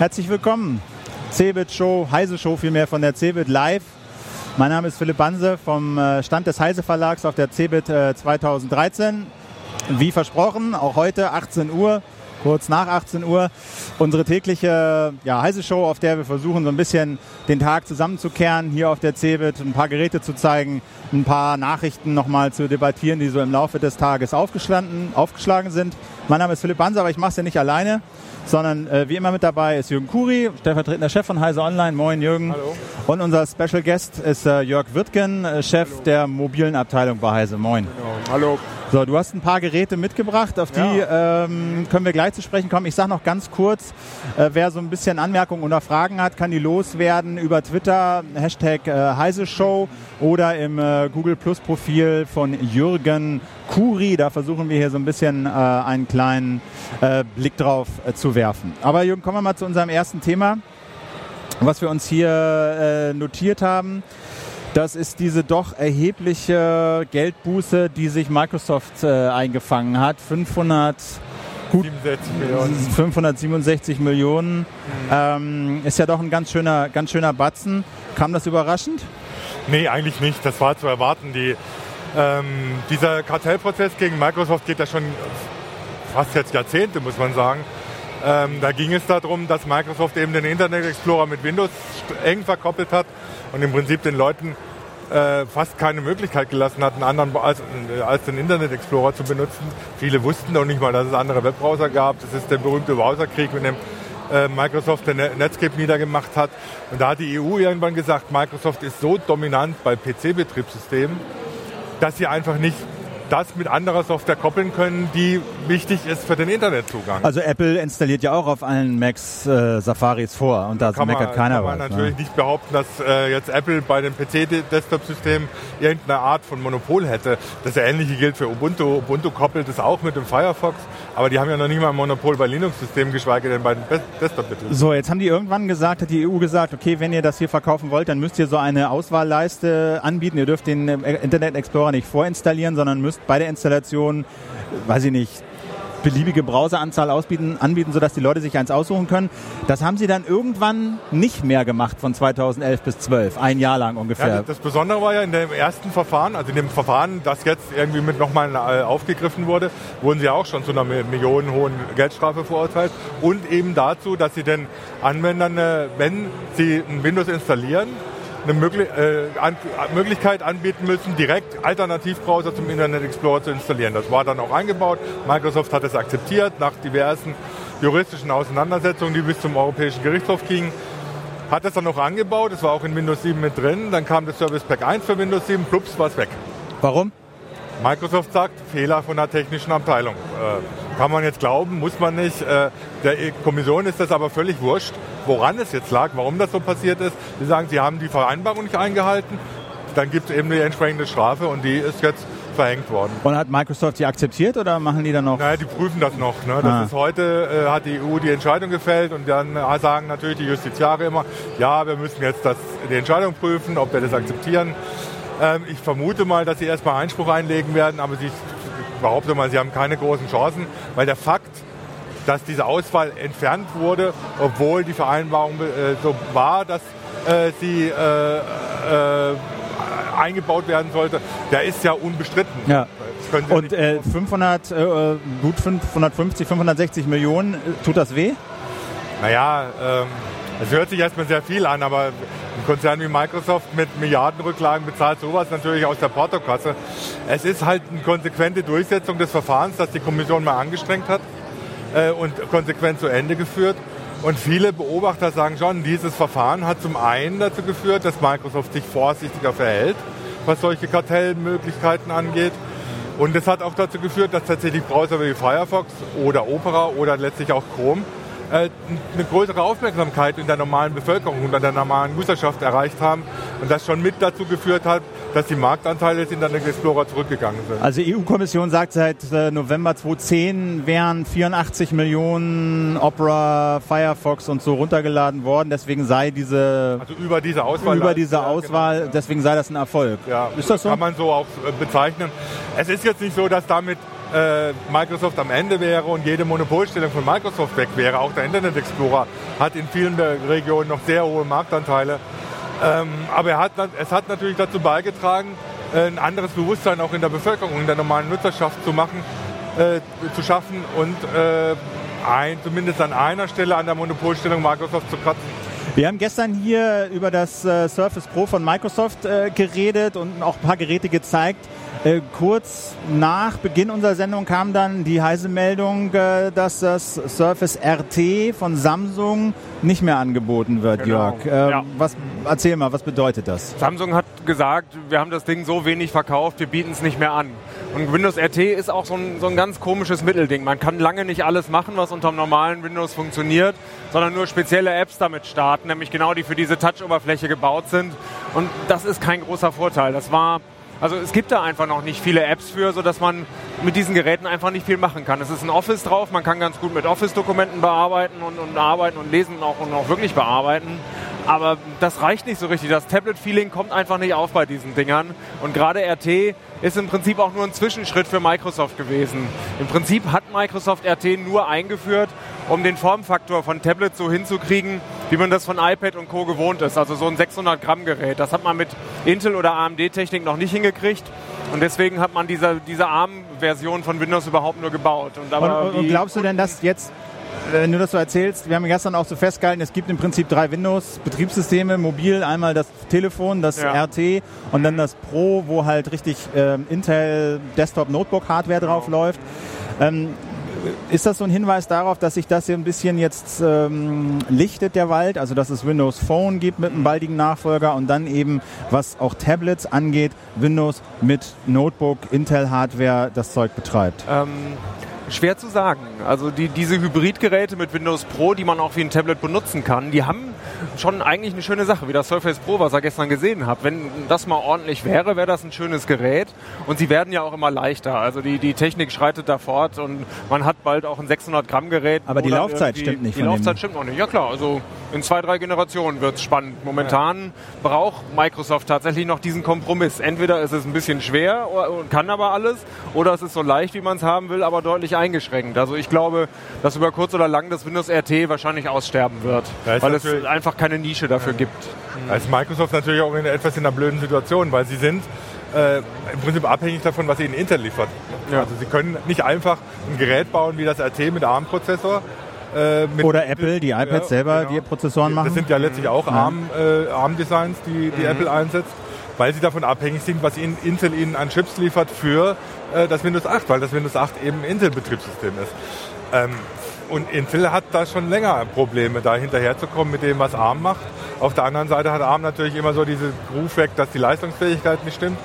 Herzlich willkommen. Cebit Show, Heise Show vielmehr von der Cebit Live. Mein Name ist Philipp Banse vom äh, Stand des Heise Verlags auf der Cebit 2013. Äh, Wie versprochen, auch heute 18 Uhr, kurz nach 18 Uhr, unsere tägliche ja, Heise Show, auf der wir versuchen, so ein bisschen den Tag zusammenzukehren, hier auf der Cebit, ein paar Geräte zu zeigen, ein paar Nachrichten nochmal zu debattieren, die so im Laufe des Tages aufgeschlagen, aufgeschlagen sind. Mein Name ist Philipp Banse, aber ich mache es ja nicht alleine sondern äh, wie immer mit dabei ist Jürgen Kuri, stellvertretender Chef von Heise Online. Moin Jürgen. Hallo. Und unser Special Guest ist äh, Jörg Wirtgen, äh, Chef Hallo. der mobilen Abteilung bei Heise. Moin. Genau. Hallo. So, du hast ein paar Geräte mitgebracht, auf die ja. ähm, können wir gleich zu sprechen kommen. Ich sage noch ganz kurz, äh, wer so ein bisschen Anmerkungen oder Fragen hat, kann die loswerden über Twitter, Hashtag äh, Heise Show oder im äh, Google Plus Profil von Jürgen Kuri. Da versuchen wir hier so ein bisschen äh, einen kleinen äh, Blick drauf äh, zu werfen. Aber Jürgen, kommen wir mal zu unserem ersten Thema, was wir uns hier äh, notiert haben. Das ist diese doch erhebliche Geldbuße, die sich Microsoft äh, eingefangen hat. 500 Gut, 67 Millionen. 567 Millionen. Mhm. Ähm, ist ja doch ein ganz schöner, ganz schöner Batzen. Kam das überraschend? Nee, eigentlich nicht. Das war zu erwarten. Die, ähm, dieser Kartellprozess gegen Microsoft geht ja schon fast jetzt Jahrzehnte, muss man sagen. Ähm, da ging es darum, dass Microsoft eben den Internet Explorer mit Windows eng verkoppelt hat und im Prinzip den Leuten äh, fast keine Möglichkeit gelassen hat, einen anderen als, als, den Internet Explorer zu benutzen. Viele wussten noch nicht mal, dass es andere Webbrowser gab. Das ist der berühmte Browserkrieg, mit dem äh, Microsoft den Netscape niedergemacht hat. Und da hat die EU irgendwann gesagt, Microsoft ist so dominant bei PC-Betriebssystemen, dass sie einfach nicht das mit anderer Software koppeln können, die wichtig ist für den Internetzugang. Also Apple installiert ja auch auf allen Macs äh, Safaris vor und da meckert keiner kann man was. natürlich ne? nicht behaupten, dass äh, jetzt Apple bei dem PC-Desktop-System irgendeine Art von Monopol hätte. Das Ähnliche gilt für Ubuntu. Ubuntu koppelt es auch mit dem Firefox, aber die haben ja noch nicht mal ein Monopol bei Linux-Systemen, geschweige denn bei Desktop-Betrieben. So, jetzt haben die irgendwann gesagt, hat die EU gesagt, okay, wenn ihr das hier verkaufen wollt, dann müsst ihr so eine Auswahlleiste anbieten. Ihr dürft den äh, Internet Explorer nicht vorinstallieren, sondern müsst bei der Installation, weiß ich nicht, beliebige Browseranzahl ausbieten, anbieten, sodass die Leute sich eins aussuchen können. Das haben sie dann irgendwann nicht mehr gemacht von 2011 bis 12, ein Jahr lang ungefähr. Ja, das Besondere war ja in dem ersten Verfahren, also in dem Verfahren, das jetzt irgendwie mit nochmal äh, aufgegriffen wurde, wurden sie auch schon zu einer millionenhohen Geldstrafe verurteilt und eben dazu, dass sie den Anwendern, äh, wenn sie ein Windows installieren, eine Möglich äh, an Möglichkeit anbieten müssen, direkt Alternativbrowser zum Internet Explorer zu installieren. Das war dann auch eingebaut. Microsoft hat es akzeptiert nach diversen juristischen Auseinandersetzungen, die bis zum Europäischen Gerichtshof gingen. Hat es dann noch angebaut, es war auch in Windows 7 mit drin. Dann kam das Service Pack 1 für Windows 7, plups, war es weg. Warum? Microsoft sagt, Fehler von der technischen Abteilung. Äh, kann man jetzt glauben, muss man nicht. Äh, der Kommission ist das aber völlig wurscht, woran es jetzt lag, warum das so passiert ist. Sie sagen, sie haben die Vereinbarung nicht eingehalten. Dann gibt es eben die entsprechende Strafe und die ist jetzt verhängt worden. Und hat Microsoft die akzeptiert oder machen die dann noch? Naja, die prüfen das noch. Ne? Das ah. ist heute, äh, hat die EU die Entscheidung gefällt und dann äh, sagen natürlich die Justiziare immer, ja, wir müssen jetzt das, die Entscheidung prüfen, ob wir das akzeptieren. Ähm, ich vermute mal, dass sie erstmal Einspruch einlegen werden, aber ich behaupte mal, sie haben keine großen Chancen, weil der Fakt, dass diese Auswahl entfernt wurde, obwohl die Vereinbarung äh, so war, dass äh, sie äh, äh eingebaut werden sollte, der ist ja unbestritten. Ja. Und 500, äh, gut 550, 560 Millionen, tut das weh? Naja, ähm, es hört sich erstmal sehr viel an, aber Konzern wie Microsoft mit Milliardenrücklagen bezahlt sowas natürlich aus der Portokasse. Es ist halt eine konsequente Durchsetzung des Verfahrens, das die Kommission mal angestrengt hat äh, und konsequent zu Ende geführt. Und viele Beobachter sagen schon, dieses Verfahren hat zum einen dazu geführt, dass Microsoft sich vorsichtiger verhält, was solche Kartellmöglichkeiten angeht. Und es hat auch dazu geführt, dass tatsächlich Browser wie Firefox oder Opera oder letztlich auch Chrome eine größere Aufmerksamkeit in der normalen Bevölkerung und in der normalen Userschaft erreicht haben und das schon mit dazu geführt hat, dass die Marktanteile des Internet Explorer zurückgegangen sind. Also die EU-Kommission sagt seit äh, November 2010 wären 84 Millionen Opera, Firefox und so runtergeladen worden, deswegen sei diese also über diese Auswahl über diese Auswahl, genau, deswegen sei das ein Erfolg. Ja, ist das so? Kann man so auch äh, bezeichnen. Es ist jetzt nicht so, dass damit äh, Microsoft am Ende wäre und jede Monopolstellung von Microsoft weg wäre. Auch der Internet Explorer hat in vielen Regionen noch sehr hohe Marktanteile. Ähm, aber hat, es hat natürlich dazu beigetragen, äh, ein anderes Bewusstsein auch in der Bevölkerung, in der normalen Nutzerschaft zu machen, äh, zu schaffen und äh, ein, zumindest an einer Stelle an der Monopolstellung Microsoft zu kratzen. Wir haben gestern hier über das äh, Surface Pro von Microsoft äh, geredet und auch ein paar Geräte gezeigt. Äh, kurz nach Beginn unserer Sendung kam dann die heiße Meldung, äh, dass das Surface RT von Samsung nicht mehr angeboten wird, genau. Jörg. Äh, ja. was, erzähl mal, was bedeutet das? Samsung hat gesagt, wir haben das Ding so wenig verkauft, wir bieten es nicht mehr an. Und Windows RT ist auch so ein, so ein ganz komisches Mittelding. Man kann lange nicht alles machen, was unter dem normalen Windows funktioniert, sondern nur spezielle Apps damit starten, nämlich genau die für diese Touch-Oberfläche gebaut sind. Und das ist kein großer Vorteil. Das war also es gibt da einfach noch nicht viele Apps für, sodass man mit diesen Geräten einfach nicht viel machen kann. Es ist ein Office drauf, man kann ganz gut mit Office-Dokumenten bearbeiten und, und, arbeiten und lesen und auch, und auch wirklich bearbeiten. Aber das reicht nicht so richtig. Das Tablet-Feeling kommt einfach nicht auf bei diesen Dingern. Und gerade RT ist im Prinzip auch nur ein Zwischenschritt für Microsoft gewesen. Im Prinzip hat Microsoft RT nur eingeführt, um den Formfaktor von Tablet so hinzukriegen, wie man das von iPad und Co. gewohnt ist. Also so ein 600 Gramm Gerät. Das hat man mit Intel oder AMD-Technik noch nicht hingekriegt. Und deswegen hat man diese, diese ARM-Version von Windows überhaupt nur gebaut. Und, und, und glaubst du denn, dass jetzt wenn du das so erzählst, wir haben gestern auch so festgehalten, es gibt im Prinzip drei Windows-Betriebssysteme, mobil, einmal das Telefon, das ja. RT und dann das Pro, wo halt richtig äh, Intel Desktop Notebook Hardware drauf genau. läuft. Ähm, ist das so ein Hinweis darauf, dass sich das hier ein bisschen jetzt ähm, lichtet, der Wald? Also, dass es Windows Phone gibt mit einem baldigen Nachfolger und dann eben, was auch Tablets angeht, Windows mit Notebook, Intel-Hardware das Zeug betreibt? Ähm, Schwer zu sagen. Also die, diese Hybridgeräte mit Windows Pro, die man auch wie ein Tablet benutzen kann, die haben schon eigentlich eine schöne Sache, wie das Surface Pro, was ihr gestern gesehen habt. Wenn das mal ordentlich wäre, wäre das ein schönes Gerät. Und sie werden ja auch immer leichter. Also die, die Technik schreitet da fort und man hat bald auch ein 600 Gramm Gerät. Aber die Laufzeit stimmt nicht. Die Laufzeit stimmt noch nicht. Ja klar, also in zwei, drei Generationen wird es spannend. Momentan ja. braucht Microsoft tatsächlich noch diesen Kompromiss. Entweder ist es ein bisschen schwer und kann aber alles, oder es ist so leicht, wie man es haben will, aber deutlich eingeschränkt. Also ich glaube, dass über kurz oder lang das Windows RT wahrscheinlich aussterben wird, weil es einfach keine Nische dafür ja. gibt. Da ist Microsoft natürlich auch in etwas in einer blöden Situation, weil sie sind äh, im Prinzip abhängig davon, was ihnen Intel liefert. Ja. Also sie können nicht einfach ein Gerät bauen wie das RT mit ARM-Prozessor, äh, Oder Apple, die iPads ja, selber, genau. die Prozessoren machen. Das sind ja letztlich auch ARM, äh, ARM-Designs, die, die mhm. Apple einsetzt, weil sie davon abhängig sind, was ihnen, Intel ihnen an Chips liefert für äh, das Windows 8, weil das Windows 8 eben Intel-Betriebssystem ist. Ähm, und Intel hat da schon länger Probleme, da hinterherzukommen mit dem, was ARM macht. Auf der anderen Seite hat ARM natürlich immer so diese Ruf weg, dass die Leistungsfähigkeit nicht stimmt.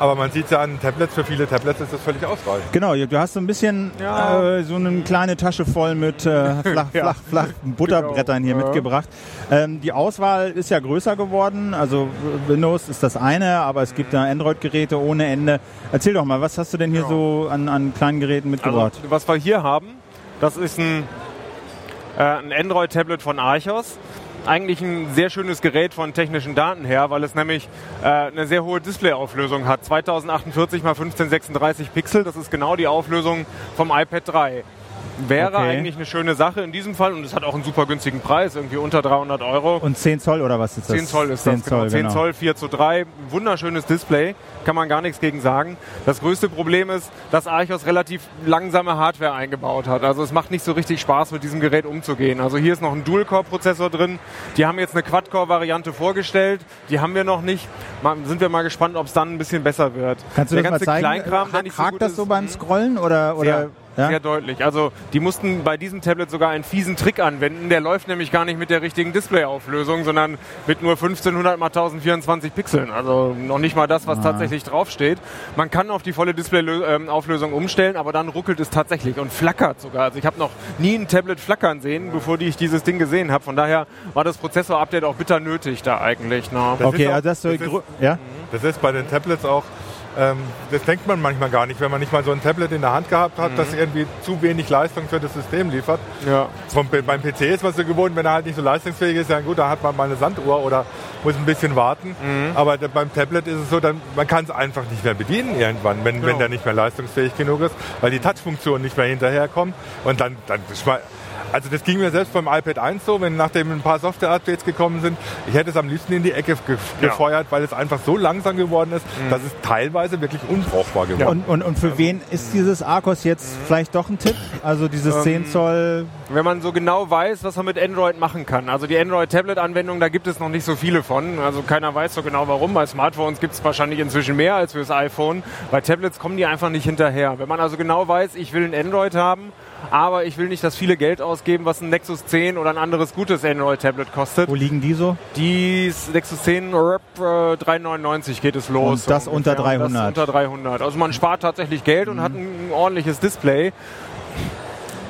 Aber man sieht ja an Tablets, für viele Tablets ist das völlig ausreichend. Genau, du hast so ein bisschen ja. äh, so eine kleine Tasche voll mit äh, flach, ja. flach, flach Butterbrettern hier ja. mitgebracht. Ähm, die Auswahl ist ja größer geworden. Also Windows ist das eine, aber es gibt da Android-Geräte ohne Ende. Erzähl doch mal, was hast du denn hier so an, an kleinen Geräten mitgebracht? Also, was wir hier haben, das ist ein, äh, ein Android-Tablet von Archos eigentlich ein sehr schönes Gerät von technischen Daten her, weil es nämlich äh, eine sehr hohe Displayauflösung hat. 2048 x 1536 Pixel, das ist genau die Auflösung vom iPad 3 wäre okay. eigentlich eine schöne Sache in diesem Fall und es hat auch einen super günstigen Preis, irgendwie unter 300 Euro. Und 10 Zoll oder was ist das? 10 Zoll ist 10 das, genau. Zoll, 10 genau. Zoll, 4 zu 3, wunderschönes Display, kann man gar nichts gegen sagen. Das größte Problem ist, dass Archos relativ langsame Hardware eingebaut hat. Also es macht nicht so richtig Spaß, mit diesem Gerät umzugehen. Also hier ist noch ein Dual-Core-Prozessor drin. Die haben jetzt eine Quad-Core-Variante vorgestellt. Die haben wir noch nicht. Mal, sind wir mal gespannt, ob es dann ein bisschen besser wird. Kannst du Der das ganze mal zeigen? Kleinkram, der nicht so gut das so beim Scrollen oder, oder? Ja? Sehr deutlich. Also die mussten bei diesem Tablet sogar einen fiesen Trick anwenden. Der läuft nämlich gar nicht mit der richtigen Displayauflösung, sondern mit nur 1500 x 1024 Pixeln. Also noch nicht mal das, was ah. tatsächlich draufsteht. Man kann auf die volle Displayauflösung umstellen, aber dann ruckelt es tatsächlich und flackert sogar. Also ich habe noch nie ein Tablet flackern sehen, bevor ich dieses Ding gesehen habe. Von daher war das Prozessor-Update auch bitter nötig da eigentlich. Ne? Das okay, auch, also das, so das, ist, ja? das ist bei den Tablets auch ähm, das denkt man manchmal gar nicht, wenn man nicht mal so ein Tablet in der Hand gehabt hat, mhm. das irgendwie zu wenig Leistung für das System liefert. Ja. Vom, beim PC ist man so gewohnt, wenn er halt nicht so leistungsfähig ist, ja gut, da hat man mal eine Sanduhr oder muss ein bisschen warten. Mhm. Aber beim Tablet ist es so, dann, man kann es einfach nicht mehr bedienen irgendwann, wenn, genau. wenn der nicht mehr leistungsfähig genug ist, weil die Touchfunktionen nicht mehr hinterherkommen. Und dann, dann also das ging mir selbst beim iPad 1 so, wenn nachdem ein paar Software-Updates gekommen sind, ich hätte es am liebsten in die Ecke ge ja. gefeuert, weil es einfach so langsam geworden ist, mhm. dass es teilweise wirklich unbrauchbar geworden ist. Ja. Und, und, und, für wen ist dieses Arcos jetzt mhm. vielleicht doch ein Tipp? Also dieses ähm, 10 Zoll... Wenn man so genau weiß, was man mit Android machen kann. Also die Android-Tablet-Anwendung, da gibt es noch nicht so viele von. Also keiner weiß so genau warum. Bei Smartphones gibt es wahrscheinlich inzwischen mehr als für das iPhone. Bei Tablets kommen die einfach nicht hinterher. Wenn man also genau weiß, ich will ein Android haben, aber ich will nicht das viele Geld ausgeben, was ein Nexus 10 oder ein anderes gutes Android-Tablet kostet. Wo liegen die so? Die Nexus 10 äh, 399 geht es los. Und das so unter 300? Das unter 300. Also man spart tatsächlich Geld und mhm. hat ein ordentliches Display.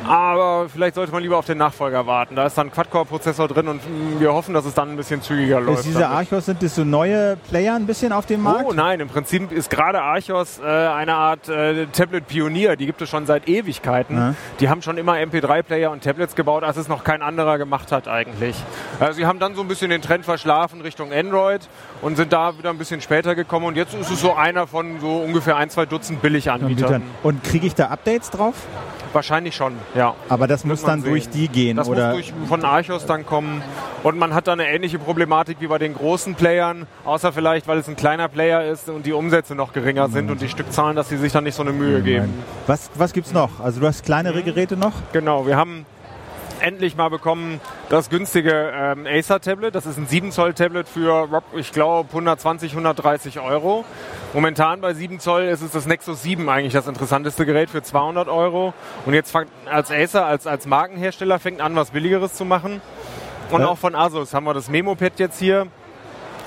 Aber vielleicht sollte man lieber auf den Nachfolger warten. Da ist dann ein Quad-Core-Prozessor drin und wir hoffen, dass es dann ein bisschen zügiger läuft. Ist diese Archos, sind das so neue Player ein bisschen auf dem Markt? Oh nein, im Prinzip ist gerade Archos äh, eine Art äh, Tablet-Pionier. Die gibt es schon seit Ewigkeiten. Ja. Die haben schon immer MP3-Player und Tablets gebaut, als es noch kein anderer gemacht hat eigentlich. Äh, sie haben dann so ein bisschen den Trend verschlafen Richtung Android und sind da wieder ein bisschen später gekommen. Und jetzt ist es so einer von so ungefähr ein, zwei Dutzend Billiganbietern. Und kriege ich da Updates drauf? Wahrscheinlich schon, ja. Aber das muss dann sehen. durch die gehen, das oder? muss durch, von Archos dann kommen. Und man hat dann eine ähnliche Problematik wie bei den großen Playern, außer vielleicht, weil es ein kleiner Player ist und die Umsätze noch geringer sind mhm. und die Stückzahlen, dass sie sich dann nicht so eine Mühe geben. Was, was es noch? Also du hast kleinere mhm. Geräte noch? Genau, wir haben endlich mal bekommen das günstige ähm, Acer Tablet. Das ist ein 7 Zoll Tablet für, ich glaube, 120, 130 Euro. Momentan bei 7 Zoll ist es das Nexus 7 eigentlich das interessanteste Gerät für 200 Euro. Und jetzt als Acer, als, als Markenhersteller fängt an, was Billigeres zu machen. Und ja. auch von Asus haben wir das Memo-Pad jetzt hier.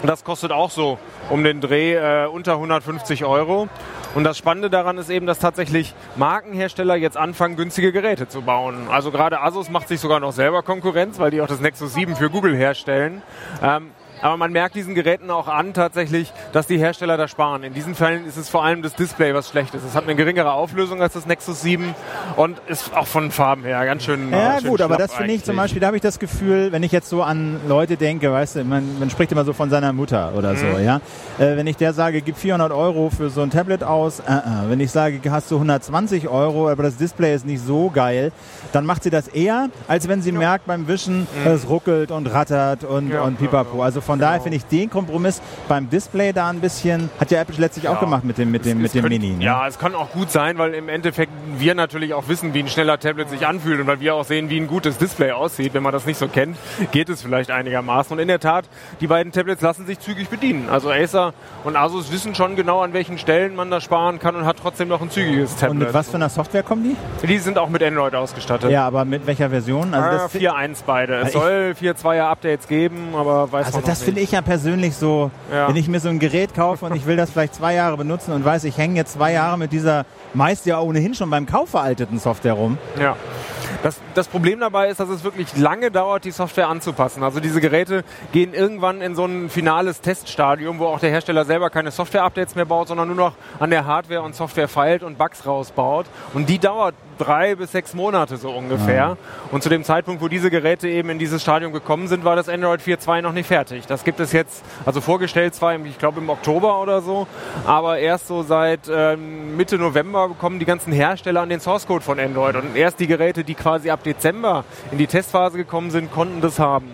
Das kostet auch so um den Dreh äh, unter 150 Euro. Und das Spannende daran ist eben, dass tatsächlich Markenhersteller jetzt anfangen, günstige Geräte zu bauen. Also gerade Asus macht sich sogar noch selber Konkurrenz, weil die auch das Nexus 7 für Google herstellen. Ähm, aber man merkt diesen Geräten auch an tatsächlich, dass die Hersteller da sparen. In diesen Fällen ist es vor allem das Display, was schlecht ist. Es hat eine geringere Auflösung als das Nexus 7 und ist auch von Farben her ganz schön. Ja schön gut, aber das finde ich zum Beispiel, da habe ich das Gefühl, wenn ich jetzt so an Leute denke, weißt du, man, man spricht immer so von seiner Mutter oder mhm. so, ja. Äh, wenn ich der sage, gib 400 Euro für so ein Tablet aus, äh, äh. wenn ich sage, hast du 120 Euro, aber das Display ist nicht so geil, dann macht sie das eher, als wenn sie ja. merkt beim Wischen, mhm. es ruckelt und rattert und, ja, und pipapo. Also von genau. daher finde ich den Kompromiss beim Display da ein bisschen, hat ja Apple letztlich ja. auch gemacht mit dem, mit dem, mit dem können, Mini. Ne? Ja, es kann auch gut sein, weil im Endeffekt wir natürlich auch wissen, wie ein schneller Tablet sich anfühlt und weil wir auch sehen, wie ein gutes Display aussieht. Wenn man das nicht so kennt, geht es vielleicht einigermaßen. Und in der Tat, die beiden Tablets lassen sich zügig bedienen. Also Acer und Asus wissen schon genau, an welchen Stellen man da sparen kann und hat trotzdem noch ein zügiges Tablet. Und mit was für einer Software kommen die? Die sind auch mit Android ausgestattet. Ja, aber mit welcher Version? Also äh, 4.1 beide. Es soll 4.2er Updates geben, aber weiß Also das finde ich ja persönlich so, ja. wenn ich mir so ein Gerät kaufe und ich will das vielleicht zwei Jahre benutzen und weiß, ich hänge jetzt zwei Jahre mit dieser meist ja ohnehin schon beim Kauf veralteten Software rum. Ja. Das, das Problem dabei ist, dass es wirklich lange dauert, die Software anzupassen. Also diese Geräte gehen irgendwann in so ein finales Teststadium, wo auch der Hersteller selber keine Software-Updates mehr baut, sondern nur noch an der Hardware und Software feilt und Bugs rausbaut. Und die dauert drei bis sechs Monate so ungefähr. Ja. Und zu dem Zeitpunkt, wo diese Geräte eben in dieses Stadium gekommen sind, war das Android 4.2 noch nicht fertig. Das gibt es jetzt, also vorgestellt zwar, ich glaube im Oktober oder so, aber erst so seit ähm, Mitte November kommen die ganzen Hersteller an den Source Code von Android. Und erst die Geräte, die quasi ab Dezember in die Testphase gekommen sind, konnten das haben.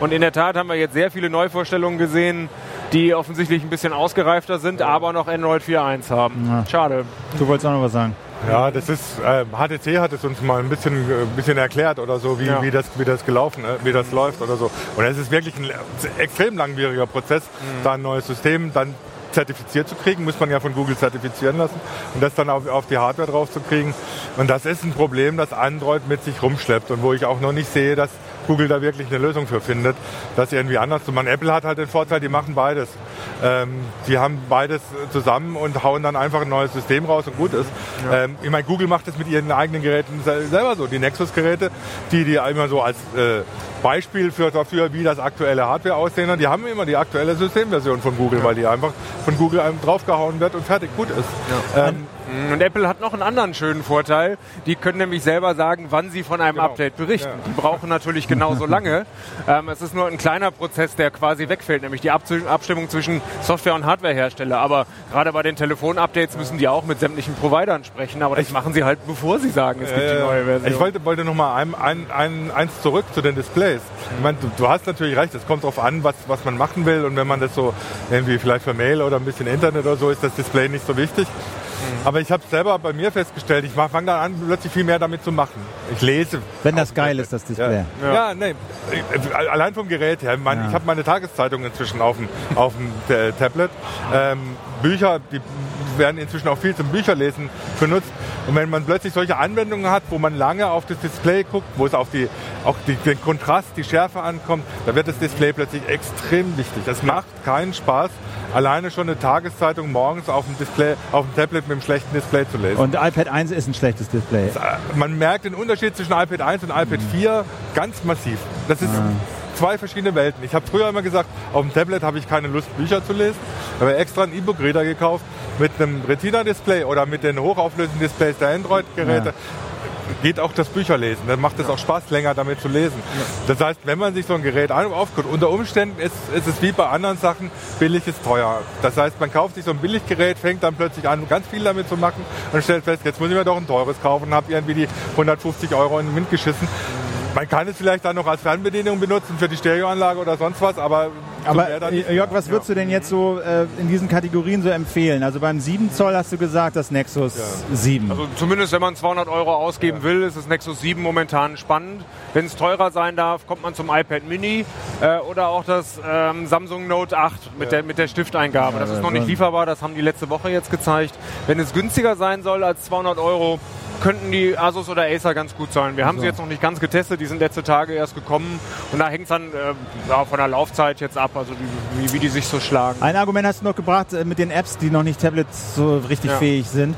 Und in der Tat haben wir jetzt sehr viele Neuvorstellungen gesehen, die offensichtlich ein bisschen ausgereifter sind, aber noch Android 4.1 haben. Ja. Schade. Du wolltest auch noch was sagen. Ja, das ist, äh, HTC hat es uns mal ein bisschen, äh, bisschen erklärt oder so, wie, ja. wie, das, wie das gelaufen, äh, wie das läuft oder so. Und es ist wirklich ein extrem langwieriger Prozess, mhm. da ein neues System dann zertifiziert zu kriegen, muss man ja von Google zertifizieren lassen und das dann auf, auf die Hardware drauf zu kriegen. Und das ist ein Problem, das Android mit sich rumschleppt und wo ich auch noch nicht sehe, dass Google da wirklich eine Lösung für findet, das irgendwie anders zu machen. Apple hat halt den Vorteil, die machen beides. Ähm, die haben beides zusammen und hauen dann einfach ein neues System raus und gut ist. Ja. Ähm, ich meine, Google macht das mit ihren eigenen Geräten selber so. Die Nexus-Geräte, die die immer so als äh, Beispiel für, dafür, wie das aktuelle Hardware aussehen. Die haben immer die aktuelle Systemversion von Google, weil die einfach von Google einem draufgehauen wird und fertig gut ist. Ähm, Und Apple hat noch einen anderen schönen Vorteil. Die können nämlich selber sagen, wann sie von einem Genau. Update berichten. Ja. Die brauchen natürlich genauso lange. Ähm, es ist nur ein kleiner Prozess, der quasi wegfällt, nämlich die Abstimmung zwischen Software- und Hardwarehersteller. Aber gerade bei den Telefon-Updates müssen die auch mit sämtlichen Providern sprechen. Aber das machen sie halt, bevor sie sagen, es gibt die Äh, neue Version. Ich wollte, wollte noch mal ein, ein, ein, eins zurück zu den Displays. Ich meine, du, du hast natürlich recht, es kommt darauf an, was, was man machen will. Und wenn man das so irgendwie vielleicht für Mail oder ein bisschen Internet oder so, ist das Display nicht so wichtig. Mhm. Aber ich habe selber bei mir festgestellt, ich fange dann an, plötzlich viel mehr damit zu machen. Ich lese. Wenn das geil ist, das Display. Ja, ja. nee. Äh, Allein vom Gerät her. Ich, meine, Ja. ich habe meine Tageszeitung inzwischen auf dem, auf dem Tablet. Ähm, Bücher, die werden inzwischen auch viel zum Bücherlesen benutzt. Und wenn man plötzlich solche Anwendungen hat, wo man lange auf das Display guckt, wo es auf die, auch die, den Kontrast, die Schärfe ankommt, da wird das Display plötzlich extrem wichtig. Es macht keinen Spaß, alleine schon eine Tageszeitung morgens auf dem Display, auf dem Tablet mit einem schlechten Display zu lesen. Und iPad 1 ist ein schlechtes Display. Äh, man merkt den Unterschied zwischen iPad 1 und iPad 4 ganz massiv. Das ist zwei verschiedene Welten. Ich habe früher immer gesagt, auf dem Tablet habe ich keine Lust, Bücher zu lesen. Ich habe extra einen E-Book-Reader gekauft mit einem Retina-Display oder mit den hochauflösenden Displays der Android-Geräte. Geht auch das Bücherlesen. Dann macht es auch Spaß, länger damit zu lesen. Das heißt, wenn man sich so ein Gerät an- aufguckt, unter Umständen ist, ist es wie bei anderen Sachen, billig ist teuer. Das heißt, man kauft sich so ein Billiggerät, fängt dann plötzlich an, ganz viel damit zu machen und stellt fest, jetzt muss ich mir doch ein teures kaufen und habe irgendwie die 150 Euro in den Wind geschissen. Man kann es vielleicht dann noch als Fernbedienung benutzen für die Stereoanlage oder sonst was, aber Aber äh, Jörg, was würdest du denn jetzt so äh, in diesen Kategorien so empfehlen? Also beim 7 Zoll hast du gesagt, das Nexus 7. Also zumindest wenn man 200 Euro ausgeben will, ist das Nexus 7 momentan spannend. Wenn es teurer sein darf, kommt man zum iPad Mini äh, oder auch das ähm, Samsung Note 8 mit, der, mit der Stifteingabe. das ist noch nicht lieferbar, das haben die letzte Woche jetzt gezeigt. Wenn es günstiger sein soll als 200 Euro, könnten die Asus oder Acer ganz gut sein. Wir haben sie jetzt noch nicht ganz getestet, die sind letzte Tage erst gekommen und da hängt es dann äh, ja, von der Laufzeit jetzt ab, also wie, wie, wie die sich so schlagen. Ein Argument hast du noch gebracht äh, mit den Apps, die noch nicht Tablets so richtig Ja. fähig sind.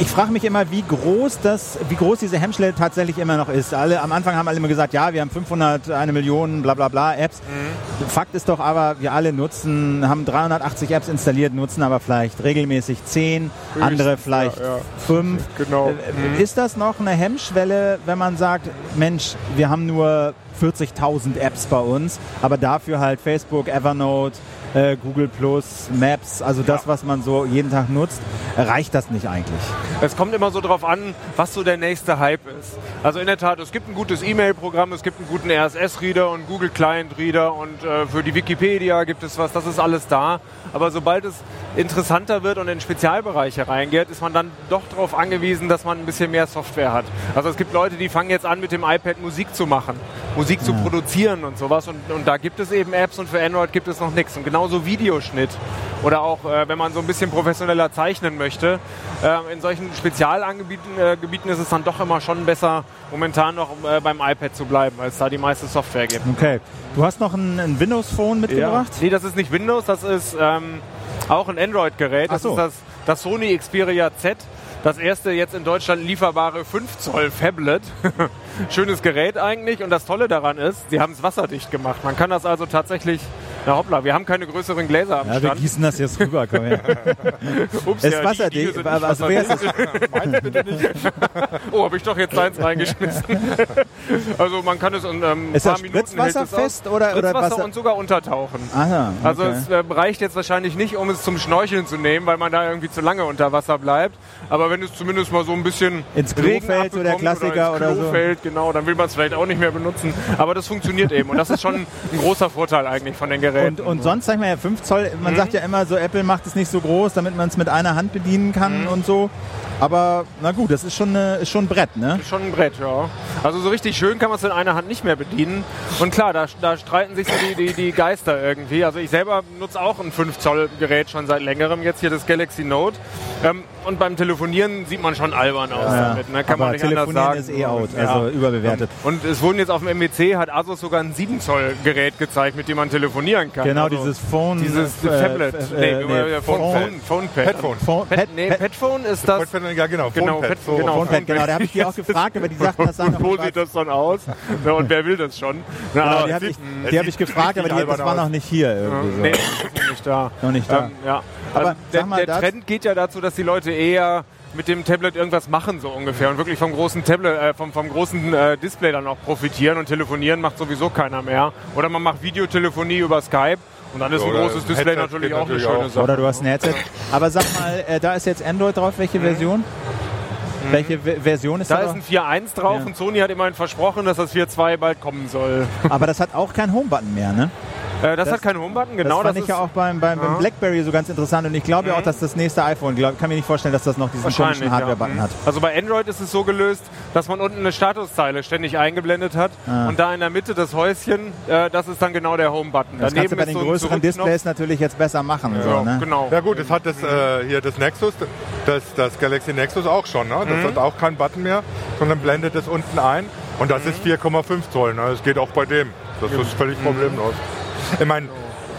Ich frage mich immer, wie groß das, wie groß diese Hemmschwelle tatsächlich immer noch ist. Alle am Anfang haben alle immer gesagt, ja, wir haben 500, eine Million, bla bla bla Apps. Mhm. Fakt ist doch aber, wir alle nutzen, haben 380 Apps installiert, nutzen aber vielleicht regelmäßig 10, andere vielleicht ja, ja. 5. Genau. Ist das noch eine Hemmschwelle, wenn man sagt, Mensch, wir haben nur 40.000 Apps bei uns, aber dafür halt Facebook, Evernote, äh, Google Plus, Maps, also das, was man so jeden Tag nutzt, reicht das nicht eigentlich? Es kommt immer so drauf an, was so der nächste Hype ist. Also in der Tat, es gibt ein gutes E-Mail-Programm, es gibt einen guten RSS-Reader und Google Client-Reader und äh, für die Wikipedia gibt es was, das ist alles da. Aber sobald es interessanter wird und in Spezialbereiche reingeht, ist man dann doch darauf angewiesen, dass man ein bisschen mehr Software hat. Also es gibt Leute, die fangen jetzt an, mit dem iPad Musik zu machen, Musik zu produzieren und sowas. Und, und da gibt es eben Apps und für Android gibt es noch nichts. Und genauso Videoschnitt oder auch, äh, wenn man so ein bisschen professioneller zeichnen möchte. Äh, in solchen Spezialgebieten äh, Gebieten ist es dann doch immer schon besser, momentan noch äh, beim iPad zu bleiben, weil es da die meiste Software gibt. Okay. Du hast noch ein, ein Windows-Phone mitgebracht? Nee, das ist nicht Windows, das ist ähm, auch ein Android-Gerät. Das so. ist das, das Sony Xperia Z. Das erste jetzt in Deutschland lieferbare 5 Zoll Phablet. Schönes Gerät eigentlich. Und das Tolle daran ist, sie haben es wasserdicht gemacht. Man kann das also tatsächlich. Na hoppla, wir haben keine größeren Gläser am Ja, wir Stand. gießen das jetzt rüber. Komm her. Ups, Es ja, ist die- wasserdicht. die nicht Also wer ist bitte nicht. Oh, habe ich doch jetzt eins reingeschmissen. also man kann es in ähm, Ist paar das Minuten hält es spritzwasserfest oder- oder Spritzwasser Wasser- und sogar untertauchen. Aha, Also okay. es äh, reicht jetzt wahrscheinlich nicht, um es zum Schnorcheln zu nehmen, weil man da irgendwie zu lange unter Wasser bleibt. Aber wenn es zumindest mal so ein bisschen Ins Klo Regen fällt, so der Klassiker oder, ins oder Klo so. fällt, genau, dann will man es vielleicht auch nicht mehr benutzen. Aber das funktioniert eben und das ist schon ein großer Vorteil eigentlich von den Geräten. Und, und sonst, sag ich mal, ja, 5 Zoll, man sagt ja immer so, Apple macht es nicht so groß, damit man es mit einer Hand bedienen kann und so. Aber na gut, das ist schon, eine, ist schon ein Brett, ne? Ist Schon ein Brett, ja. Also so richtig schön kann man es in einer Hand nicht mehr bedienen. Und klar, da, da streiten sich so die, die, die Geister irgendwie. Also ich selber nutze auch ein 5 Zoll Gerät schon seit längerem, jetzt hier das Galaxy Note. Ähm, und beim Telefonieren sieht man schon albern aus Ja. damit. Ne? Kann man nicht anders sagen. ist eh out, Ja. also überbewertet. Und es wurden jetzt auf dem MWC, hat Asus sogar ein 7 Zoll Gerät gezeigt, mit dem man telefonieren kann. Genau, Also dieses Phone. dieses äh, Tablet. äh, nee, nee, äh, Phone, Phone- Phone, Phonepad. Headphone. Phone- Pad- nee, Pad- Petphone ist das. Ja, genau, Genau, Phonepad. So. genau. Phonepad, genau, da habe ich die auch gefragt, aber die sagten, das sagen so sieht das dann aus. Ja, und wer will das schon? Na, Genau, die habe ich, die hab ich gefragt, aber die, das war noch nicht hier irgendwie so. Nee, noch nicht da. Noch nicht da. Ähm, ja. Aber Also der, mal, der Trend geht ja dazu, dass die Leute eher mit dem Tablet irgendwas machen, so ungefähr. Und wirklich vom großen Tablet, äh, vom, vom großen äh, Display dann auch profitieren und telefonieren macht sowieso keiner mehr. Oder man macht Videotelefonie über Skype und dann ist ein großes Display Headset natürlich auch natürlich eine schöne auch. Sache. Oder du hast ein Headset. Aber sag mal, äh, da ist jetzt Android drauf. Welche Version? Welche Ve- Version ist Da da? ist ein 4.1 drauf Ja. und Sony hat immerhin versprochen, dass das 4.2 bald kommen soll. aber das hat auch keinen Home-Button mehr, ne? Äh, das, Das- hat keinen Homebutton, genau. das fand das ich ja ist- auch beim, beim, beim Ja. Blackberry so ganz interessant und ich glaube ja Mhm. auch, dass das nächste iPhone, glaub, kann mir nicht vorstellen, dass das noch diesen komischen Hardware-Button ja. hat. Also bei Android ist es so gelöst, dass man unten eine Statuszeile ständig eingeblendet hat Ah. und da in der Mitte das Häuschen, äh, das ist dann genau der Home-Button. Das kannst du bei ist den so größeren. Displays natürlich jetzt besser machen. Ja, So, ne? genau. Ja gut, das hat das äh, hier das Nexus, das, das Galaxy Nexus auch schon. Ne? Das Mhm. hat auch keinen Button mehr, sondern blendet es unten ein. Und das Mhm. ist 4,5 Zoll. Ne? Das geht auch bei dem. Das ist völlig problemlos. Ich meine,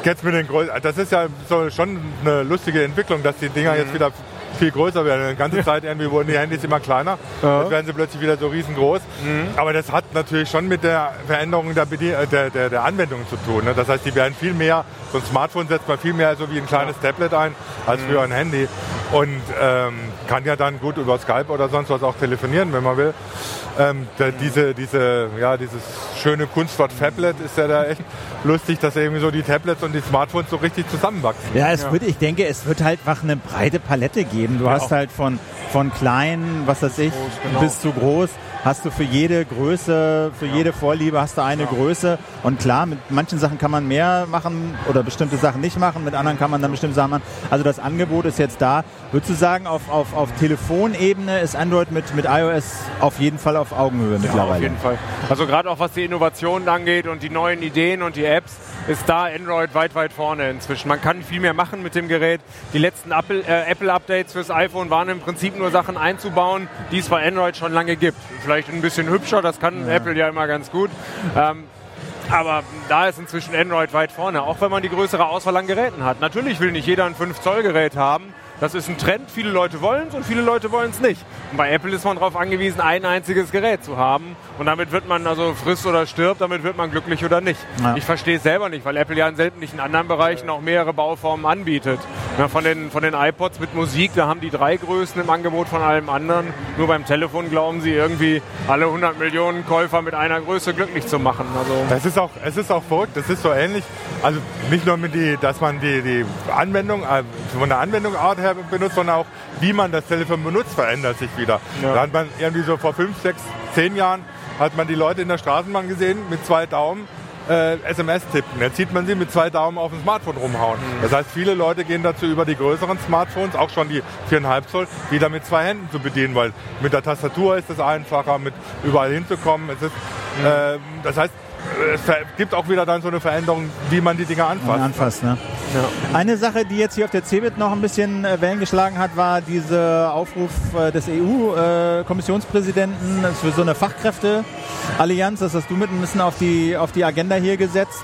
jetzt mit den Grö das ist ja so schon eine lustige Entwicklung, dass die Dinger Mhm. jetzt wieder viel größer werden. Die ganze Zeit irgendwie wurden die Handys immer kleiner. Jetzt werden sie plötzlich wieder so riesengroß. Mhm. Aber das hat natürlich schon mit der Veränderung der, äh, der, der, der Anwendung zu tun. Ne? Das heißt, die werden viel mehr, so ein Smartphone setzt man viel mehr so wie ein kleines Tablet ein, als für ein Handy. Und ähm, kann ja dann gut über Skype oder sonst was auch telefonieren, wenn man will. Ähm, da, diese, diese, ja, dieses schöne Kunstwort Fablet ist ja da echt lustig, dass irgendwie so die Tablets und die Smartphones so richtig zusammenwachsen. Ja, es Wird, ich denke, es wird halt einfach eine breite Palette geben. Du hast halt von, von klein, was weiß ich, genau. bis zu groß, hast du für jede Größe, für jede Vorliebe hast du eine Größe. Und klar, mit manchen Sachen kann man mehr machen oder bestimmte Sachen nicht machen, mit anderen kann man dann bestimmte Sachen machen. Also das Angebot ist jetzt da. Würdest du sagen, auf, auf, auf Telefonebene ist Android mit, mit iOS auf jeden Fall auf Augenhöhe mittlerweile? Auf jeden Fall. Also gerade auch was die Innovationen angeht und die neuen Ideen und die Apps, ist da Android weit, weit vorne inzwischen. Man kann viel mehr machen mit dem Gerät. Die letzten Apple- äh, Apple-Updates fürs iPhone waren im Prinzip nur Sachen einzubauen, die es bei Android schon lange gibt. Vielleicht ein bisschen hübscher, das kann Apple ja immer ganz gut. Ähm, aber da ist inzwischen Android weit vorne, auch wenn man die größere Auswahl an Geräten hat. Natürlich will nicht jeder ein 5-Zoll-Gerät haben. Das ist ein Trend. Viele Leute wollen es und viele Leute wollen es nicht. Und bei Apple ist man darauf angewiesen, ein einziges Gerät zu haben. Und damit wird man also frisst oder stirbt, damit wird man glücklich oder nicht. Ja. Ich verstehe es selber nicht, weil Apple ja in sämtlichen anderen Bereichen auch mehrere Bauformen anbietet. Ja, von, den, von den iPods mit Musik, da haben die drei Größen im Angebot von allem anderen. Nur beim Telefon glauben sie irgendwie, alle 100 Millionen Käufer mit einer Größe glücklich zu machen. Also Es ist auch, es ist auch verrückt, das ist so ähnlich. Also nicht nur mit die, dass man die, die Anwendung, äh, von der Anwendungsart her benutzt, sondern auch wie man das Telefon benutzt, verändert sich wieder. Ja. Da hat man irgendwie so vor fünf, sechs, zehn Jahren hat man die Leute in der Straßenbahn gesehen mit zwei Daumen. Äh, SMS tippen. Jetzt sieht man sie mit zwei Daumen auf dem Smartphone rumhauen. Das heißt, viele Leute gehen dazu über die größeren Smartphones, auch schon die 4,5 Zoll, wieder mit zwei Händen zu bedienen, weil mit der Tastatur ist es einfacher, mit überall hinzukommen. Ist, äh, das heißt, es ver- gibt auch wieder dann so eine Veränderung, wie man die Dinger anfasst. anfasst. Ne? Eine Sache, die jetzt hier auf der CeBIT noch ein bisschen äh, Wellen geschlagen hat, war dieser Aufruf äh, des EU-Kommissionspräsidenten für so eine Fachkräfteallianz. Das hast du mit ein bisschen auf die, auf die Agenda hier gesetzt.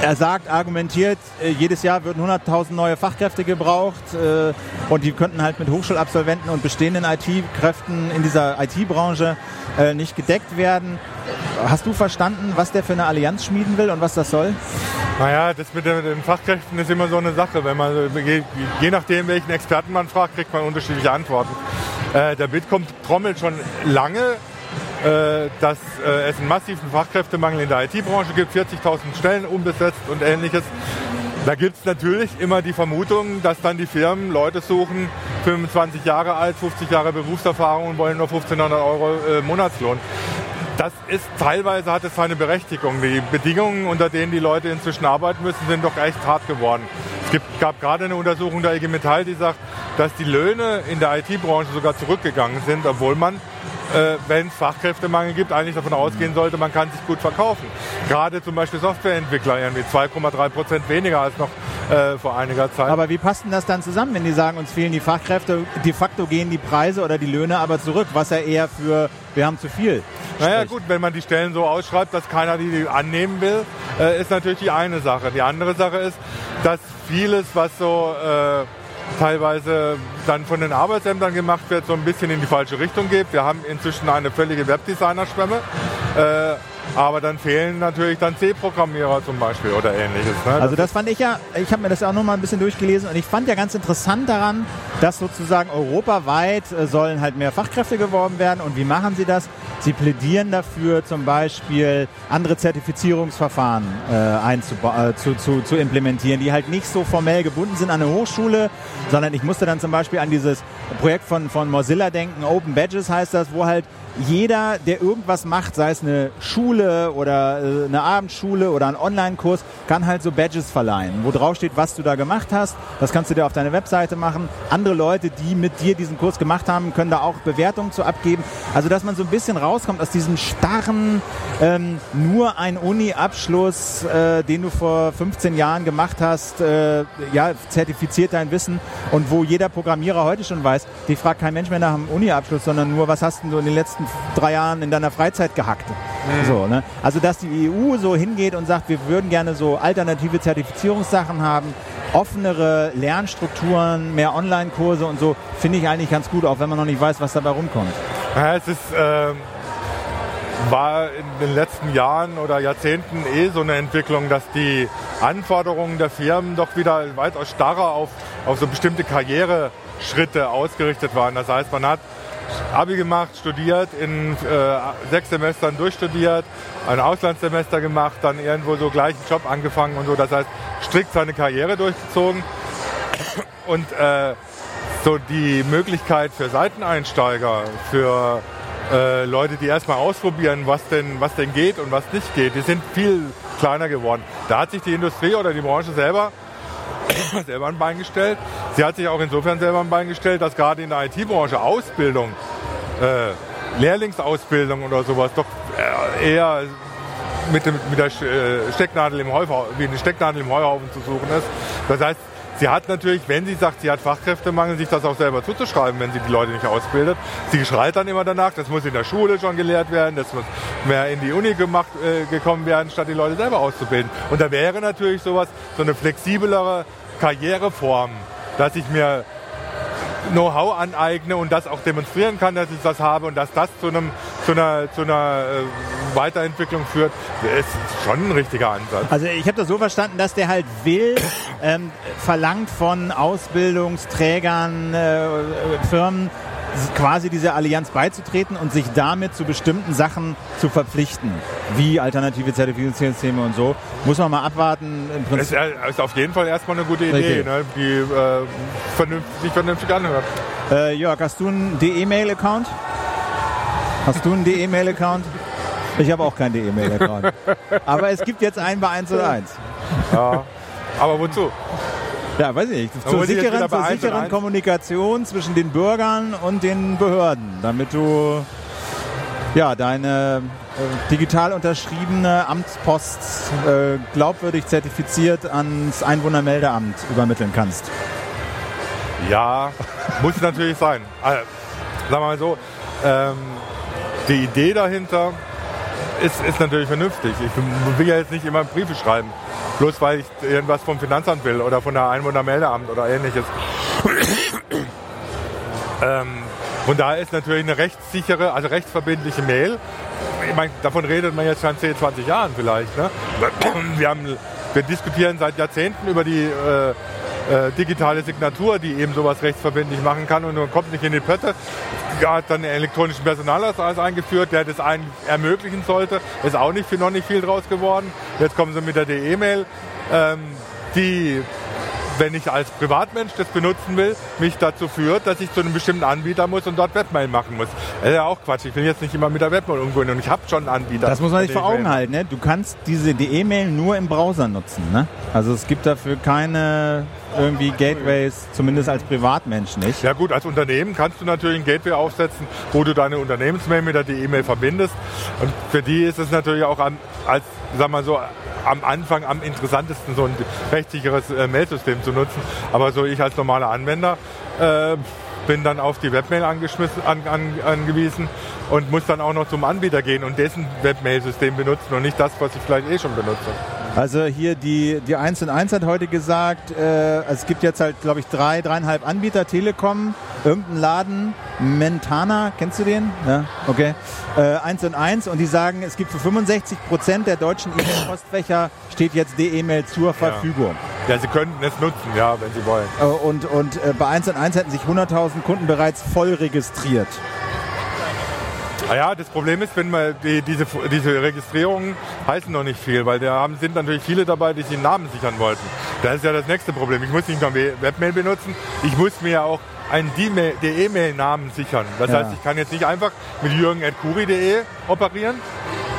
Er sagt, argumentiert, äh, jedes Jahr würden 100.000 neue Fachkräfte gebraucht äh, und die könnten halt mit Hochschulabsolventen und bestehenden IT-Kräften in dieser IT-Branche äh, nicht gedeckt werden. Hast du verstanden, was der für eine Allianz schmieden will und was das soll? Naja, das mit den, Fachkräften ist immer so eine Sache. Wenn man, je, nachdem, welchen Experten man fragt, kriegt man unterschiedliche Antworten. Der Bitkom trommelt schon lange, dass äh, es einen massiven Fachkräftemangel in der IT-Branche gibt, 40.000 Stellen unbesetzt und ähnliches. Da gibt es natürlich immer die Vermutung, dass dann die Firmen Leute suchen, 25 Jahre alt, 50 Jahre Berufserfahrung und wollen nur 1500 Euro äh, Monatslohn. Das ist teilweise hat es seine Berechtigung. Die Bedingungen, unter denen die Leute inzwischen arbeiten müssen, sind doch echt hart geworden. Es gibt, gab gerade eine Untersuchung der IG Metall, die sagt, dass die Löhne in der IT-Branche sogar zurückgegangen sind, obwohl man, äh, wenn es Fachkräftemangel gibt, eigentlich davon ausgehen sollte, man kann sich gut verkaufen. Gerade zum Beispiel Softwareentwickler irgendwie 2,3 Prozent weniger als noch äh, vor einiger Zeit. Aber wie passt denn das dann zusammen, wenn die sagen, uns fehlen die Fachkräfte, de facto gehen die Preise oder die Löhne aber zurück, was ja eher für wir haben zu viel. Naja gut, wenn man die Stellen so ausschreibt, dass keiner die annehmen will, äh, ist natürlich die eine Sache. Die andere Sache ist, dass vieles, was so äh, teilweise dann von den Arbeitsämtern gemacht wird, so ein bisschen in die falsche Richtung geht. Wir haben inzwischen eine völlige Webdesigner-Schwemme. Äh, aber dann fehlen natürlich dann C-Programmierer zum Beispiel oder ähnliches. Ne? Also das fand ich ja, ich habe mir das ja auch noch mal ein bisschen durchgelesen und ich fand ja ganz interessant daran, dass sozusagen europaweit äh, sollen halt mehr Fachkräfte geworben werden und wie machen sie das? Sie plädieren dafür, zum Beispiel andere Zertifizierungsverfahren äh, äh, zu, zu, zu implementieren, die halt nicht so formell gebunden sind an eine Hochschule, sondern ich musste dann zum Beispiel an dieses Projekt von, von Mozilla denken, Open Badges heißt das, wo halt jeder, der irgendwas macht, sei es eine Schule oder äh, eine Abendschule oder ein Online-Kurs, kann halt so Badges verleihen, wo drauf steht, was du da gemacht hast. Das kannst du dir auf deine Webseite machen. Andere Leute, die mit dir diesen Kurs gemacht haben, können da auch Bewertungen zu abgeben. Also, dass man so ein bisschen rauskommt aus diesem starren, ähm, nur ein Uni-Abschluss, äh, den du vor 15 Jahren gemacht hast, äh, ja, zertifiziert dein Wissen und wo jeder Programmierer heute schon weiß, die fragt kein Mensch mehr nach einem Uni-Abschluss, sondern nur, was hast du in den letzten drei Jahren in deiner Freizeit gehackt. Mhm. So, ne? Also dass die EU so hingeht und sagt, wir würden gerne so alternative Zertifizierungssachen haben, offenere Lernstrukturen, mehr Online-Kurse und so, finde ich eigentlich ganz gut, auch wenn man noch nicht weiß, was dabei rumkommt. Ja, es ist, äh, war in den letzten Jahren oder Jahrzehnten eh so eine Entwicklung, dass die Anforderungen der Firmen doch wieder weitaus starrer auf, auf so bestimmte Karriereschritte ausgerichtet waren. Das heißt, man hat Abi gemacht, studiert, in äh, sechs Semestern durchstudiert, ein Auslandssemester gemacht, dann irgendwo so gleich einen Job angefangen und so. Das heißt, strikt seine Karriere durchgezogen. Und äh, so die Möglichkeit für Seiteneinsteiger, für äh, Leute, die erstmal ausprobieren, was denn, was denn geht und was nicht geht, die sind viel kleiner geworden. Da hat sich die Industrie oder die Branche selber selber ein Bein gestellt. Sie hat sich auch insofern selber ein Bein gestellt, dass gerade in der IT-Branche Ausbildung, äh, Lehrlingsausbildung oder sowas doch äh, eher mit, dem, mit der äh, Stecknadel im Heuhaufen, wie eine Stecknadel im Heuhaufen zu suchen ist. Das heißt, Sie hat natürlich, wenn sie sagt, sie hat Fachkräftemangel, sich das auch selber zuzuschreiben, wenn sie die Leute nicht ausbildet. Sie schreit dann immer danach, das muss in der Schule schon gelehrt werden, das muss mehr in die Uni gemacht, äh, gekommen werden, statt die Leute selber auszubilden. Und da wäre natürlich sowas, so eine flexiblere Karriereform, dass ich mir Know-how aneigne und das auch demonstrieren kann, dass ich das habe und dass das zu, einem, zu einer, zu einer äh, Weiterentwicklung führt, ist schon ein richtiger Ansatz. Also ich habe das so verstanden, dass der halt will, ähm, verlangt von Ausbildungsträgern, äh, Firmen, quasi dieser Allianz beizutreten und sich damit zu bestimmten Sachen zu verpflichten, wie alternative Zertifizierungssysteme und so. Muss man mal abwarten. Im Prinzip es ist auf jeden Fall erstmal eine gute Idee, ne, die äh, vernünftig, sich vernünftig anhört. Äh, Jörg, hast du einen DE-Mail-Account? Hast du einen DE-Mail-Account? Ich habe auch keinen DE-Mail-Account. Aber es gibt jetzt einen bei 1 und 1. Ja, aber wozu? Ja, weiß ich nicht. Zur sicheren, zur sicheren Kommunikation zwischen den Bürgern und den Behörden, damit du ja, deine äh, digital unterschriebene Amtspost äh, glaubwürdig zertifiziert ans Einwohnermeldeamt übermitteln kannst. Ja, muss natürlich sein. Also, sagen wir mal so, ähm, die Idee dahinter ist, ist natürlich vernünftig. Ich will ja jetzt nicht immer Briefe schreiben. Bloß weil ich irgendwas vom Finanzamt will oder von der Einwohnermeldeamt oder ähnliches. ähm, und da ist natürlich eine rechtssichere, also rechtsverbindliche Mail. Ich meine, davon redet man jetzt schon 10, 20 Jahren vielleicht. Ne? Wir, haben, wir diskutieren seit Jahrzehnten über die äh, äh, digitale Signatur, die eben sowas rechtsverbindlich machen kann und man kommt nicht in die Pötte. Er hat dann den elektronischen Personalausweis eingeführt, der das eigentlich ermöglichen sollte. Ist auch nicht viel, noch nicht viel draus geworden. Jetzt kommen sie mit der DE-Mail. Ähm, die wenn ich als Privatmensch das benutzen will, mich dazu führt, dass ich zu einem bestimmten Anbieter muss und dort Webmail machen muss. Das ist ja auch Quatsch. Ich will jetzt nicht immer mit der Webmail umgehen und ich habe schon einen Anbieter. Das muss man sich vor Augen halten. Ne? Du kannst diese E-Mail nur im Browser nutzen. Ne? Also es gibt dafür keine irgendwie Gateways, zumindest als Privatmensch nicht. Ja gut, als Unternehmen kannst du natürlich ein Gateway aufsetzen, wo du deine Unternehmensmail mit der E-Mail verbindest. Und für die ist es natürlich auch am, als, sag mal so, am Anfang am interessantesten, so ein rechtssicheres äh, Mailsystem zu nutzen. Aber so ich als normaler Anwender äh, bin dann auf die Webmail angeschmissen, an, an, angewiesen und muss dann auch noch zum Anbieter gehen und dessen Webmail-System benutzen und nicht das, was ich vielleicht eh schon benutze. Also hier die, die 1 und 1 hat heute gesagt, äh, es gibt jetzt halt, glaube ich, drei, dreieinhalb Anbieter, Telekom, irgendein Laden, Mentana, kennst du den? Ja, okay. Äh, 1 und 1 und die sagen, es gibt für 65 Prozent der deutschen E-Mail-Postfächer steht jetzt die E-Mail zur Verfügung. Ja, sie könnten es nutzen, ja, wenn sie wollen. Äh, Und, und äh, bei 1 und 1 hätten sich 100.000 Kunden bereits voll registriert. Naja, das Problem ist, wenn man die, diese, diese Registrierungen heißen noch nicht viel, weil da haben, sind natürlich viele dabei, die sich den Namen sichern wollten. Das ist ja das nächste Problem. Ich muss nicht nur Webmail benutzen, ich muss mir ja auch einen D-Mail- der E-Mail-Namen sichern. Das Ja. heißt, ich kann jetzt nicht einfach mit jürgen.kuri.de operieren,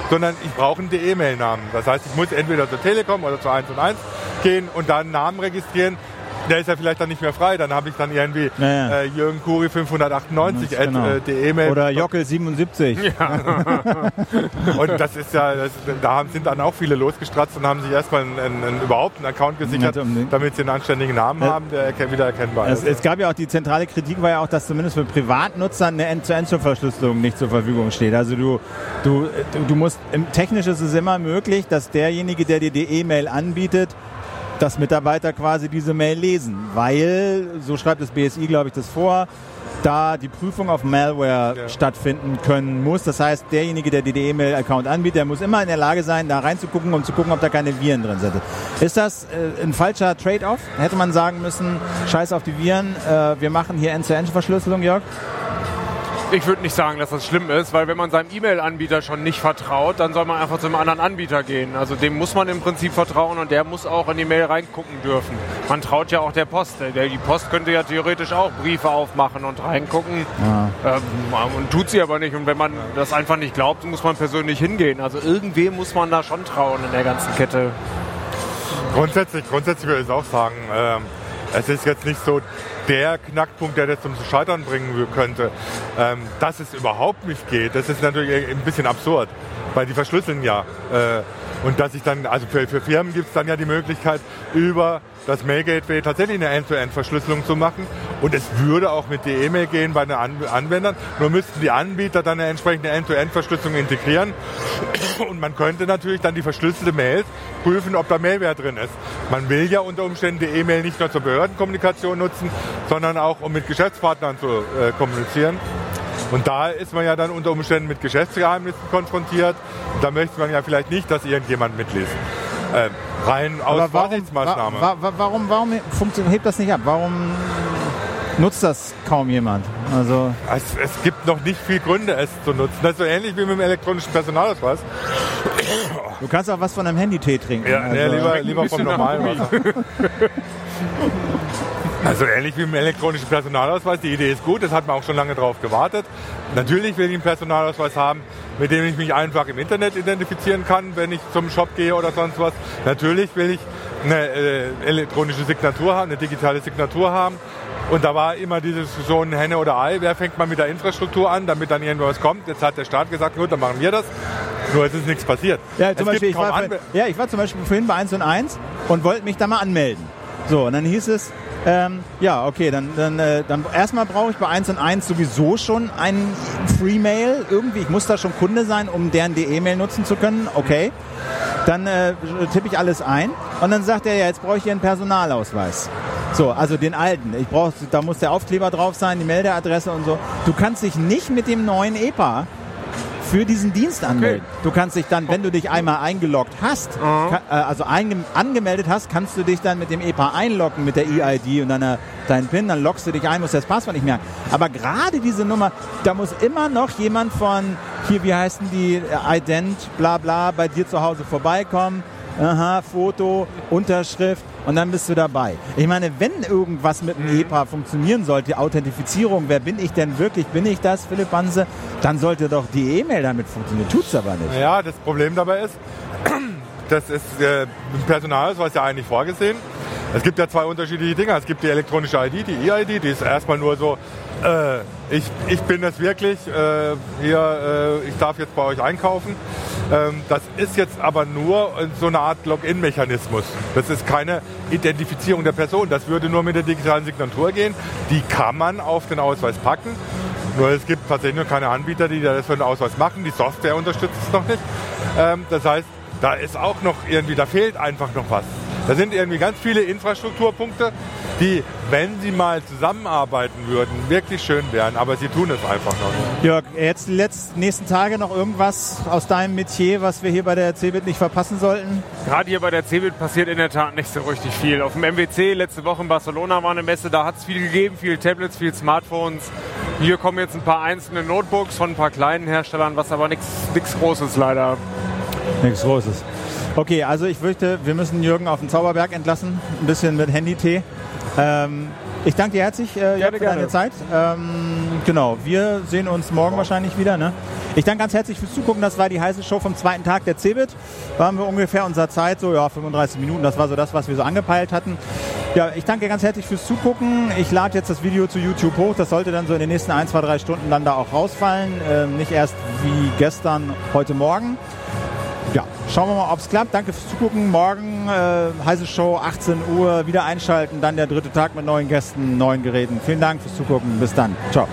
sondern ich brauche einen E-Mail-Namen. Das heißt, ich muss entweder zur Telekom oder zur 1 und 1 gehen und da einen Namen registrieren. Der ist ja vielleicht dann nicht mehr frei. Dann habe ich dann irgendwie Ja, ja. äh, Jürgen Kuri 598 at, Genau. äh, die E-Mail. Oder Jockel 77. Und das ist ja, das, da haben, sind dann auch viele losgestratzt und haben sich erstmal einen, einen, einen, überhaupt einen Account gesichert, Ja, damit sie einen anständigen Namen Ja. haben, der wieder erkennbar ist. es gab ja auch die zentrale Kritik, war ja auch, dass zumindest für Privatnutzer eine End-zu-End-Verschlüsselung nicht zur Verfügung steht. Also du, du, du, musst, technisch ist es immer möglich, dass derjenige, der dir die E-Mail anbietet, dass Mitarbeiter quasi diese Mail lesen, weil, so schreibt das BSI, glaube ich, das vor, da die Prüfung auf Malware Ja. stattfinden können muss. Das heißt, derjenige, der dir die E-Mail-Account anbietet, der muss immer in der Lage sein, da reinzugucken, um zu gucken, ob da keine Viren drin sind. Ist das äh, ein falscher Trade-off? Hätte man sagen müssen, scheiß auf die Viren, äh, wir machen hier End-zu-End-Verschlüsselung, Jörg? Ich würde nicht sagen, dass das schlimm ist, weil wenn man seinem E-Mail-Anbieter schon nicht vertraut, dann soll man einfach zum anderen Anbieter gehen. Also dem muss man im Prinzip vertrauen und der muss auch in die Mail reingucken dürfen. Man traut ja auch der Post. Die Post könnte ja theoretisch auch Briefe aufmachen und reingucken ähm, und tut sie aber nicht. Und wenn man das einfach nicht glaubt, muss man persönlich hingehen. Also irgendwem muss man da schon trauen in der ganzen Kette. Grundsätzlich, grundsätzlich würde ich auch sagen, ähm, es ist jetzt nicht so der Knackpunkt, der das zum Scheitern bringen könnte. Ähm, dass es überhaupt nicht geht, das ist natürlich ein bisschen absurd, weil die verschlüsseln ja. Äh, und dass ich dann, also für, für Firmen gibt es dann ja die Möglichkeit, über das Mail Gateway tatsächlich eine End-to-End-Verschlüsselung zu machen. Und es würde auch mit der E-Mail gehen bei den An Anwendern. Nur müssten die Anbieter dann eine entsprechende End-to-End-Verschlüsselung integrieren. Und man könnte natürlich dann die verschlüsselte Mail prüfen, ob da Mailware drin ist. Man will ja unter Umständen die E-Mail nicht nur zur Behördenkommunikation nutzen, sondern auch um mit Geschäftspartnern zu äh, kommunizieren. Und da ist man ja dann unter Umständen mit Geschäftsgeheimnissen konfrontiert. Und da möchte man ja vielleicht nicht, dass irgendjemand mitliest. Ähm, rein aus Aber warum, Vorsichtsmaßnahme. wa, wa, warum, warum funktioniert, hebt das nicht ab? Warum nutzt das kaum jemand? Also Es, es gibt noch nicht viel Gründe, es zu nutzen. Das ist so ähnlich wie mit dem elektronischen Personalausweis. du kannst auch was von einem Handy-Tee trinken. Ja, also, nee, lieber, lieber vom normalen. Wasser. Also ähnlich wie mit dem elektronischen Personalausweis. Die Idee ist gut, das hat man auch schon lange drauf gewartet. Natürlich will ich einen Personalausweis haben, mit dem ich mich einfach im Internet identifizieren kann, wenn ich zum Shop gehe oder sonst was. Natürlich will ich eine äh, elektronische Signatur haben, eine digitale Signatur haben. Und da war immer diese Diskussion Henne oder Ei, wer fängt mal mit der Infrastruktur an, damit dann irgendwas kommt. Jetzt hat der Staat gesagt, gut, dann machen wir das. Nur es ist nichts passiert. Ja, zum Beispiel, ich war, ja, ich war zum Beispiel vorhin bei 1 und 1 und wollte mich da mal anmelden. So, und dann hieß es, ähm, ja, okay, dann, dann, äh, dann erstmal brauche ich bei 1 und 1 sowieso schon ein Free-Mail. Irgendwie, ich muss da schon Kunde sein, um deren die E-Mail nutzen zu können. Okay. Dann äh, tippe ich alles ein und dann sagt er, ja, jetzt brauche ich hier einen Personalausweis. So, also den alten. Ich brauch, da muss der Aufkleber drauf sein, die Meldeadresse und so. Du kannst dich nicht mit dem neuen EPA für diesen Dienst anmelden. Du kannst dich dann, wenn du dich einmal eingeloggt hast, ka- äh, also einge angemeldet hast, kannst du dich dann mit dem EPA einloggen, mit der EID und deiner, deinen PIN, dann loggst du dich ein, musst das Passwort nicht merken. Aber gerade diese Nummer, da muss immer noch jemand von, hier, wie heißen die, äh, Ident, bla bla, bei dir zu Hause vorbeikommen, aha, Foto, Unterschrift und dann bist du dabei. Ich meine, wenn irgendwas mit dem EPA funktionieren sollte, die Authentifizierung, wer bin ich denn wirklich, bin ich das, Philipp Banse, dann sollte doch die E-Mail damit funktionieren. Tut's aber nicht. Ja, das Problem dabei ist, das ist äh, im Personalausweis ja eigentlich vorgesehen. Es gibt ja zwei unterschiedliche Dinge. Es gibt die elektronische ID, die E-ID, die ist erstmal nur so, äh, ich, ich bin es wirklich, äh, hier, äh, ich darf jetzt bei euch einkaufen. Ähm, das ist jetzt aber nur so eine Art Login-Mechanismus. Das ist keine Identifizierung der Person. Das würde nur mit der digitalen Signatur gehen. Die kann man auf den Ausweis packen. Nur es gibt tatsächlich noch keine Anbieter, die das für den Ausweis machen. Die Software unterstützt es noch nicht. Ähm, das heißt, da ist auch noch irgendwie, da fehlt einfach noch was. Da sind irgendwie ganz viele Infrastrukturpunkte, die, wenn sie mal zusammenarbeiten würden, wirklich schön wären. Aber sie tun es einfach noch nicht. Jörg, jetzt die letzten, nächsten Tage noch irgendwas aus deinem Metier, was wir hier bei der CeBIT nicht verpassen sollten? Gerade hier bei der CeBIT passiert in der Tat nicht so richtig viel. Auf dem MWC letzte Woche in Barcelona war eine Messe, da hat es viel gegeben, viel Tablets, viel Smartphones. Hier kommen jetzt ein paar einzelne Notebooks von ein paar kleinen Herstellern, was aber nichts Großes leider. Nichts Großes. Okay, also ich fürchte, wir müssen Jürgen auf den Zauberberg entlassen, ein bisschen mit Handy-Tee. Ähm, ich danke dir herzlich äh, Jörg, für deine Zeit. Ähm, genau, wir sehen uns morgen wahrscheinlich wieder. Ne? Ich danke ganz herzlich fürs Zugucken. Das war die heiße Show vom zweiten Tag der CeBIT. Da haben wir ungefähr unserer Zeit, so ja, 35 Minuten. Das war so das, was wir so angepeilt hatten. Ja, ich danke ganz herzlich fürs Zugucken. Ich lade jetzt das Video zu YouTube hoch. Das sollte dann so in den nächsten ein, zwei, drei Stunden dann da auch rausfallen. Ähm, nicht erst wie gestern, heute Morgen. Ja, schauen wir mal, ob es klappt. Danke fürs Zugucken. Morgen äh, heiße Show, 18 Uhr, wieder einschalten. Dann der dritte Tag mit neuen Gästen, neuen Geräten. Vielen Dank fürs Zugucken. Bis dann. Ciao.